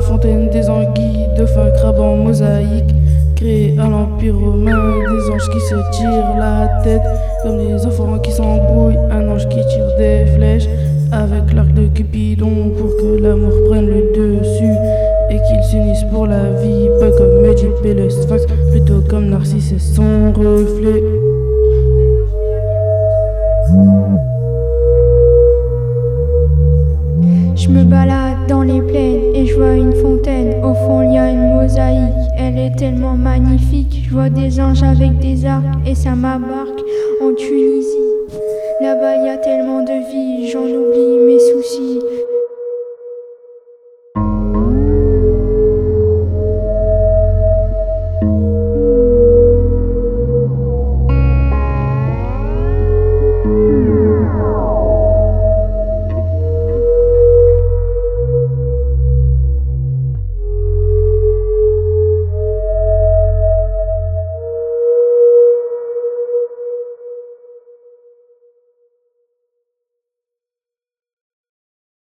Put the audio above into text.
fontaine des anguilles, dauphins, crabes en mosaïque. Créé à l'Empire romain, des anges qui se tirent la tête, comme des enfants qui s'embrouillent, un ange qui tire des flèches avec l'arc de Cupidon pour que l'amour prenne le dessus et qu'ils s'unissent pour la vie, pas comme Oedipe et le Sphinx, plutôt comme Narcisse et son reflet. Je balade Au fond, il y a une mosaïque. Elle est tellement magnifique. Je vois des anges avec des arcs et ça m'embarque en Tunisie. Là-bas,